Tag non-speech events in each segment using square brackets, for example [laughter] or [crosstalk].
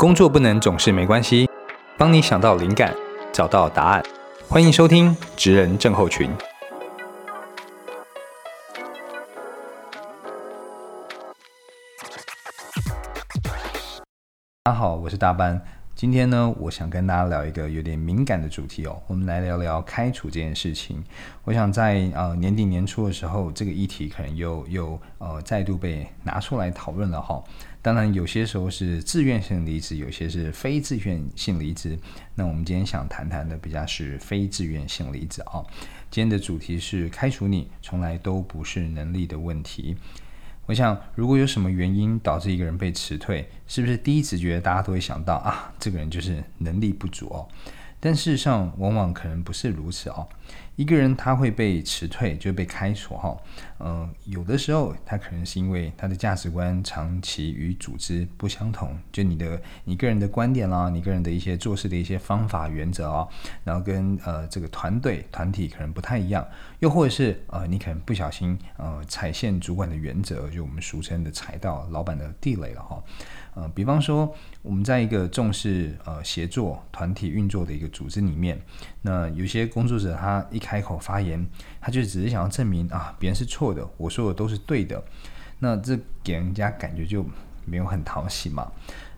工作不能总是没关系，帮你想到灵感，找到答案。欢迎收听《职人症候群》。大家好，我是大班。今天呢，我想跟大家聊一个有点敏感的主题哦。我们来聊聊开除这件事情。我想在呃年底年初的时候，这个议题可能又又呃再度被拿出来讨论了哈。当然，有些时候是自愿性离职，有些是非自愿性离职。那我们今天想谈谈的比较是非自愿性离职啊。今天的主题是开除你，从来都不是能力的问题。我想，如果有什么原因导致一个人被辞退，是不是第一直觉大家都会想到啊，这个人就是能力不足哦？但事实上，往往可能不是如此哦。一个人他会被辞退，就被开除哈。嗯，有的时候他可能是因为他的价值观长期与组织不相同，就你的你个人的观点啦，你个人的一些做事的一些方法原则啊，然后跟呃这个团队团体可能不太一样，又或者是呃你可能不小心呃踩线主管的原则，就我们俗称的踩到老板的地雷了哈。呃，比方说，我们在一个重视呃协作、团体运作的一个组织里面，那有些工作者他一开口发言，他就只是想要证明啊，别人是错的，我说的都是对的，那这给人家感觉就没有很讨喜嘛。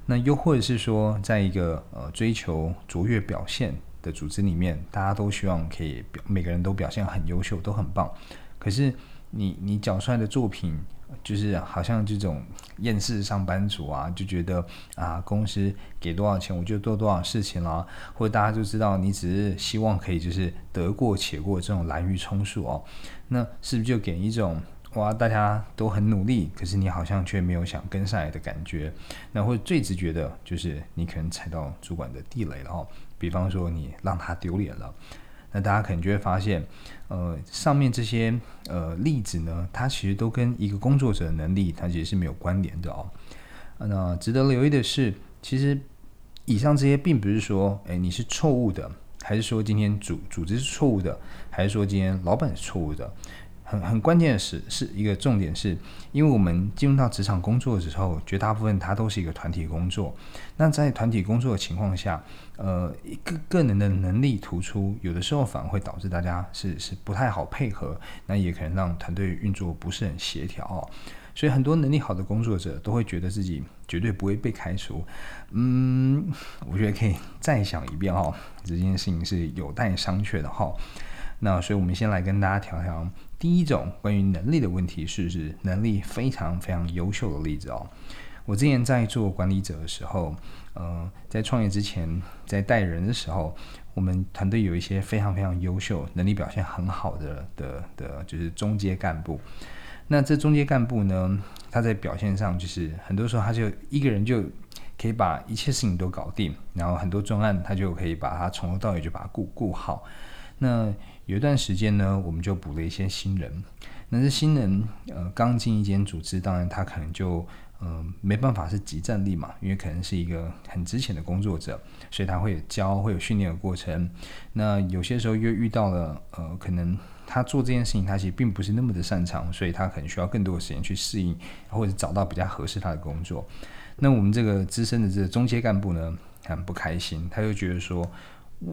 那又或者是说，在一个呃追求卓越表现的组织里面，大家都希望可以表每个人都表现很优秀，都很棒，可是你你缴出来的作品。就是好像这种厌世上班族啊，就觉得啊，公司给多少钱我就做多少事情了，或者大家就知道你只是希望可以就是得过且过这种滥竽充数哦，那是不是就给一种哇大家都很努力，可是你好像却没有想跟上来的感觉？那或者最直觉的就是你可能踩到主管的地雷了哦，比方说你让他丢脸了。那大家可能就会发现，呃，上面这些呃例子呢，它其实都跟一个工作者的能力，它其实是没有关联的哦。那值得留意的是，其实以上这些并不是说，哎，你是错误的，还是说今天组组织是错误的，还是说今天老板是错误的。很很关键的是，是一个重点，是因为我们进入到职场工作的时候，绝大部分它都是一个团体工作。那在团体工作的情况下，呃，个个人的能力突出，有的时候反而会导致大家是是不太好配合，那也可能让团队运作不是很协调哦。所以很多能力好的工作者都会觉得自己绝对不会被开除。嗯，[laughs] 我觉得可以再想一遍哈，这件事情是有待商榷的哈。那所以，我们先来跟大家聊聊第一种关于能力的问题，是是能力非常非常优秀的例子哦。我之前在做管理者的时候，呃，在创业之前，在带人的时候，我们团队有一些非常非常优秀、能力表现很好的的的，就是中阶干部。那这中阶干部呢，他在表现上，就是很多时候他就一个人就可以把一切事情都搞定，然后很多专案他就可以把它从头到尾就把它顾顾好。那有一段时间呢，我们就补了一些新人。那这新人呃刚进一间组织，当然他可能就呃没办法是集战力嘛，因为可能是一个很值钱的工作者，所以他会有教会有训练的过程。那有些时候又遇到了呃可能他做这件事情他其实并不是那么的擅长，所以他可能需要更多的时间去适应，或者找到比较合适他的工作。那我们这个资深的这个中阶干部呢，很不开心，他就觉得说。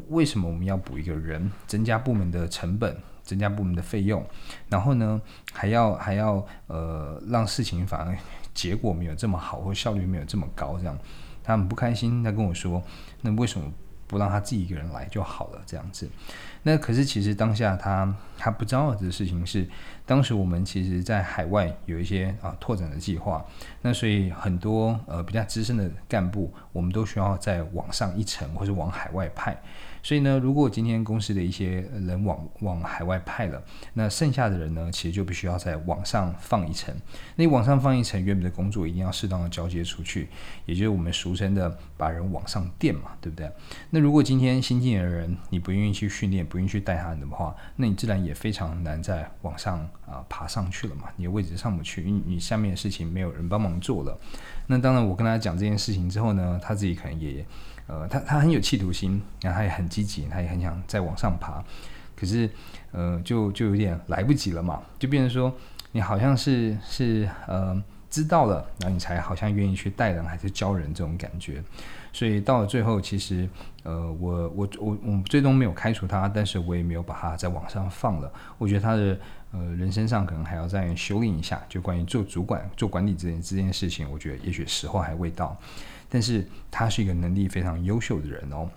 为什么我们要补一个人，增加部门的成本，增加部门的费用，然后呢，还要还要呃让事情反而结果没有这么好，或效率没有这么高，这样他很不开心。他跟我说，那为什么不让他自己一个人来就好了？这样子。那可是其实当下他他不知道的事情是，当时我们其实在海外有一些啊拓展的计划，那所以很多呃比较资深的干部，我们都需要再往上一层，或是往海外派。所以呢，如果今天公司的一些人往往海外派了，那剩下的人呢，其实就必须要在往上放一层。那往上放一层，原本的工作一定要适当的交接出去，也就是我们俗称的把人往上垫嘛，对不对？那如果今天新进的人你不愿意去训练，不愿意去带他的话，那你自然也非常难在往上啊爬上去了嘛，你的位置上不去，因为你下面的事情没有人帮忙做了。那当然，我跟他讲这件事情之后呢，他自己可能也。呃，他他很有企图心，然后他也很积极，他也很想再往上爬，可是，呃，就就有点来不及了嘛，就变成说，你好像是是呃知道了，然后你才好像愿意去带人还是教人这种感觉。所以到了最后，其实呃，我我我我最终没有开除他，但是我也没有把他在网上放了。我觉得他的呃人生上可能还要再修炼一下，就关于做主管、做管理这件这件事情，我觉得也许时候还未到。但是他是一个能力非常优秀的人哦。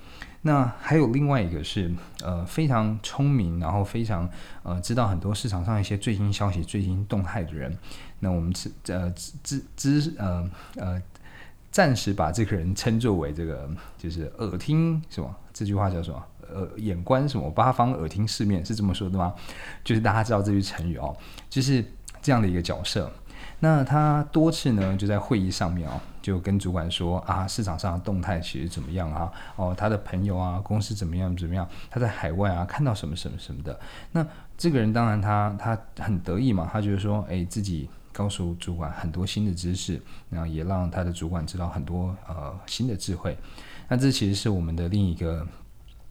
那还有另外一个是，呃，非常聪明，然后非常呃知道很多市场上一些最新消息、最新动态的人。那我们知呃知知呃呃暂时把这个人称作为这个就是耳听什么？这句话叫什么？呃，眼观什么？八方耳听四面是这么说的吗？就是大家知道这句成语哦，[laughs] 就是这样的一个角色。那他多次呢，就在会议上面哦，就跟主管说啊，市场上的动态其实怎么样啊？哦，他的朋友啊，公司怎么样怎么样？他在海外啊，看到什么什么什么的。那这个人当然他他很得意嘛，他觉得说，哎，自己告诉主管很多新的知识，然后也让他的主管知道很多呃新的智慧。那这其实是我们的另一个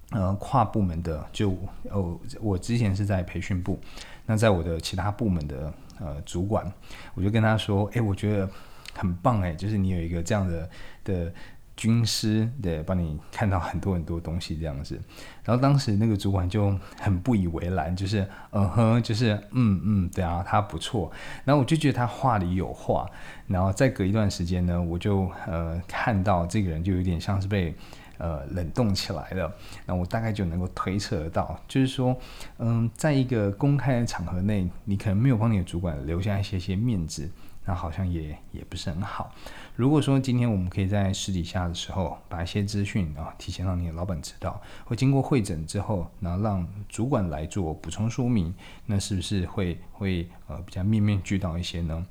呃跨部门的，就哦，我之前是在培训部，那在我的其他部门的。呃，主管，我就跟他说，哎，我觉得很棒，哎，就是你有一个这样的的军师，对，帮你看到很多很多东西这样子。然后当时那个主管就很不以为然，就是，嗯哼，就是，嗯嗯，对啊，他不错。然后我就觉得他话里有话。然后再隔一段时间呢，我就呃看到这个人就有点像是被。呃，冷冻起来了，那我大概就能够推测得到，就是说，嗯，在一个公开的场合内，你可能没有帮你的主管留下一些些面子，那好像也也不是很好。如果说今天我们可以在私底下的时候，把一些资讯啊提前让你的老板知道，或经过会诊之后，然后让主管来做补充说明，那是不是会会呃比较面面俱到一些呢？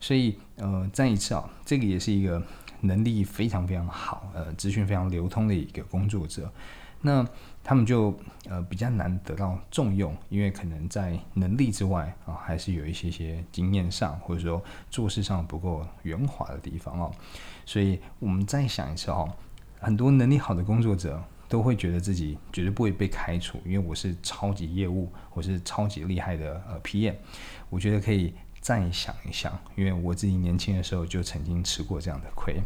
所以呃，再一次啊，这个也是一个。能力非常非常好，呃，资讯非常流通的一个工作者，那他们就呃比较难得到重用，因为可能在能力之外啊，还是有一些些经验上或者说做事上不够圆滑的地方哦。所以我们再想一次哦，很多能力好的工作者都会觉得自己绝对不会被开除，因为我是超级业务，我是超级厉害的呃 PM，我觉得可以。再想一想，因为我自己年轻的时候就曾经吃过这样的亏。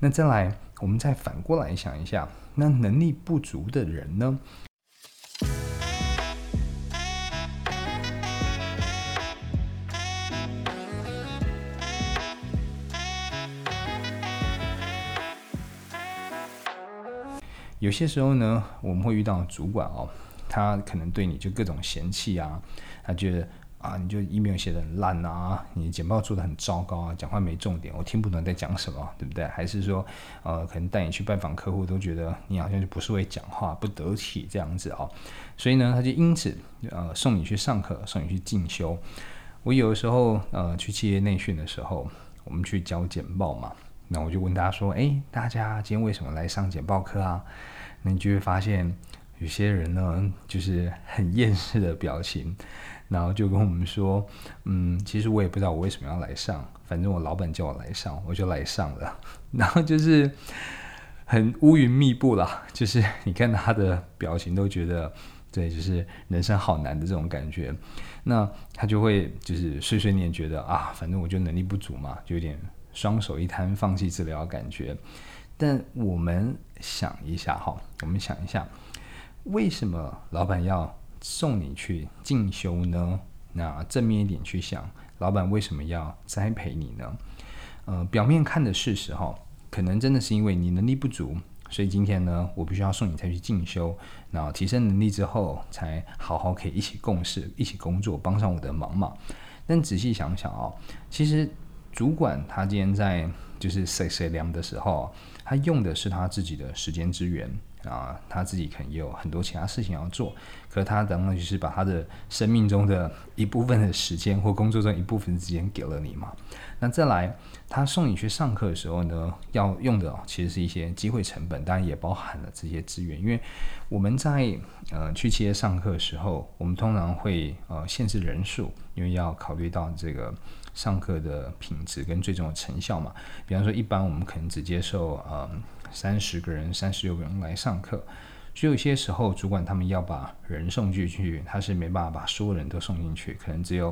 那再来，我们再反过来想一下，那能力不足的人呢？有些时候呢，我们会遇到主管哦，他可能对你就各种嫌弃啊，他觉得。啊，你就 email 写的很烂啊，你简报做的很糟糕啊，讲话没重点，我听不懂在讲什么，对不对？还是说，呃，可能带你去拜访客户都觉得你好像就不是会讲话，不得体这样子啊，所以呢，他就因此呃送你去上课，送你去进修。我有的时候呃去企业内训的时候，我们去教简报嘛，那我就问大家说，哎，大家今天为什么来上简报课啊？那你就会发现有些人呢，就是很厌世的表情。然后就跟我们说，嗯，其实我也不知道我为什么要来上，反正我老板叫我来上，我就来上了。[laughs] 然后就是很乌云密布了，就是 [laughs] 你看他的表情都觉得，对，就是人生好难的这种感觉。那他就会就是碎碎念，觉得啊，反正我就能力不足嘛，就有点双手一摊，放弃治疗的感觉。但我们想一下哈，我们想一下，为什么老板要？送你去进修呢？那正面一点去想，老板为什么要栽培你呢？呃，表面看的事实哈，可能真的是因为你能力不足，所以今天呢，我必须要送你才去进修，那提升能力之后，才好好可以一起共事、一起工作，帮上我的忙嘛。但仔细想想啊，其实主管他今天在就是谁谁量的时候，他用的是他自己的时间资源。啊，他自己可能也有很多其他事情要做，可他等于就是把他的生命中的一部分的时间或工作中一部分的时间给了你嘛。那再来，他送你去上课的时候呢，要用的其实是一些机会成本，当然也包含了这些资源。因为我们在呃去企业上课的时候，我们通常会呃限制人数，因为要考虑到这个上课的品质跟最终的成效嘛。比方说，一般我们可能只接受呃。三十个人、三十六个人来上课，所以有些时候主管他们要把人送进去，他是没办法把所有人都送进去，可能只有，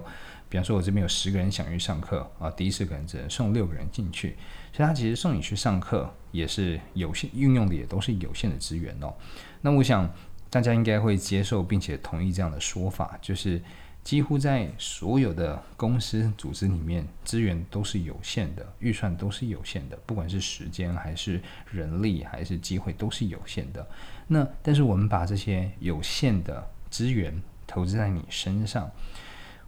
比方说我这边有十个人想去上课啊，第一次可能只能送六个人进去，所以他其实送你去上课也是有限，运用的也都是有限的资源哦。那我想大家应该会接受并且同意这样的说法，就是。几乎在所有的公司组织里面，资源都是有限的，预算都是有限的，不管是时间还是人力还是机会都是有限的。那但是我们把这些有限的资源投资在你身上，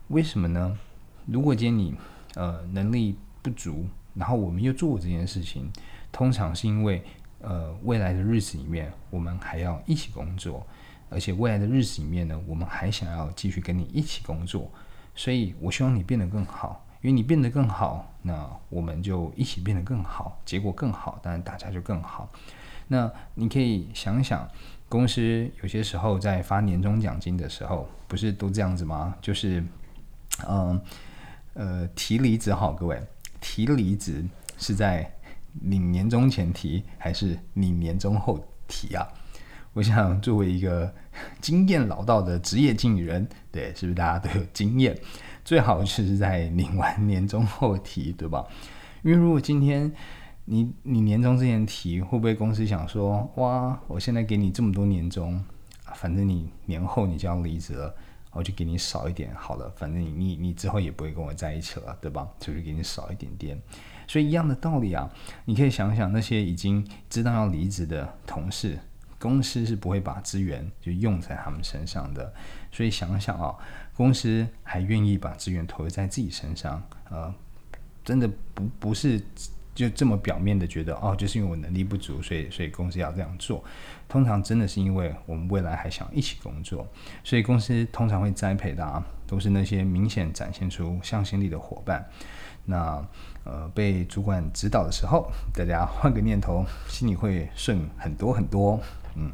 为什么呢？如果今天你呃能力不足，然后我们又做这件事情，通常是因为呃未来的日子里面我们还要一起工作。而且未来的日子里面呢，我们还想要继续跟你一起工作，所以我希望你变得更好，因为你变得更好，那我们就一起变得更好，结果更好，当然大家就更好。那你可以想想，公司有些时候在发年终奖金的时候，不是都这样子吗？就是，嗯，呃，提离职好，各位，提离职是在你年终前提，还是你年终后提啊？我想作为一个 [laughs] 经验老道的职业经理人，对，是不是大家都有经验？最好就是在领完年终后提，对吧？因为如果今天你你年终之前提，会不会公司想说，哇，我现在给你这么多年终，反正你年后你就要离职了，我就给你少一点好了，反正你你你之后也不会跟我在一起了，对吧？就是给你少一点点。所以一样的道理啊，你可以想想那些已经知道要离职的同事。公司是不会把资源就用在他们身上的，所以想想啊，公司还愿意把资源投在自己身上，呃，真的不不是就这么表面的觉得哦，就是因为我能力不足，所以所以公司要这样做。通常真的是因为我们未来还想一起工作，所以公司通常会栽培的啊，都是那些明显展现出向心力的伙伴。那呃，被主管指导的时候，大家换个念头，心里会顺很多很多。嗯，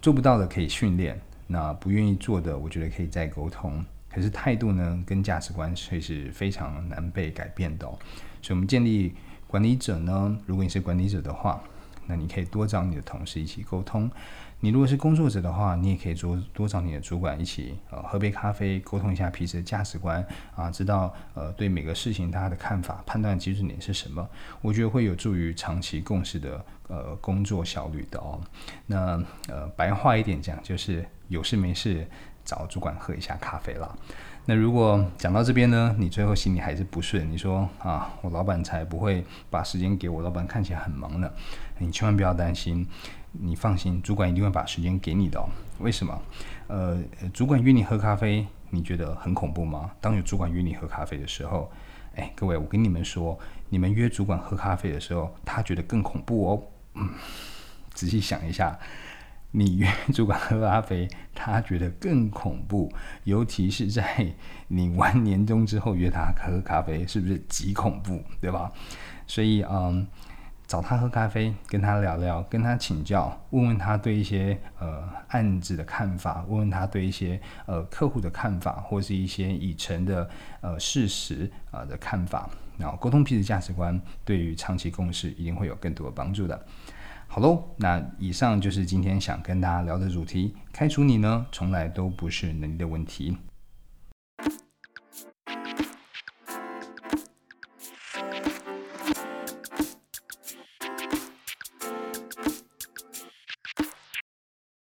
做不到的可以训练，那不愿意做的，我觉得可以再沟通。可是态度呢，跟价值观却是非常难被改变的。所以，我们建立管理者呢，如果你是管理者的话，那你可以多找你的同事一起沟通。你如果是工作者的话，你也可以多多找你的主管一起呃喝杯咖啡，沟通一下彼此的价值观啊，知道呃对每个事情大家的看法，判断基准点是什么。我觉得会有助于长期共识的呃工作效率的哦。那呃白话一点讲，就是有事没事找主管喝一下咖啡啦。那如果讲到这边呢，你最后心里还是不顺，你说啊，我老板才不会把时间给我，老板看起来很忙呢。你千万不要担心。你放心，主管一定会把时间给你的。为什么？呃，主管约你喝咖啡，你觉得很恐怖吗？当有主管约你喝咖啡的时候，哎，各位，我跟你们说，你们约主管喝咖啡的时候，他觉得更恐怖哦。嗯，仔细想一下，你约主管喝咖啡，他觉得更恐怖，尤其是在你完年终之后约他喝咖啡，是不是极恐怖？对吧？所以，嗯。找他喝咖啡，跟他聊聊，跟他请教，问问他对一些呃案子的看法，问问他对一些呃客户的看法，或是一些已成的呃事实啊的看法。然后沟通彼此价值观，对于长期共事一定会有更多的帮助的。好喽，那以上就是今天想跟大家聊的主题。开除你呢，从来都不是能力的问题，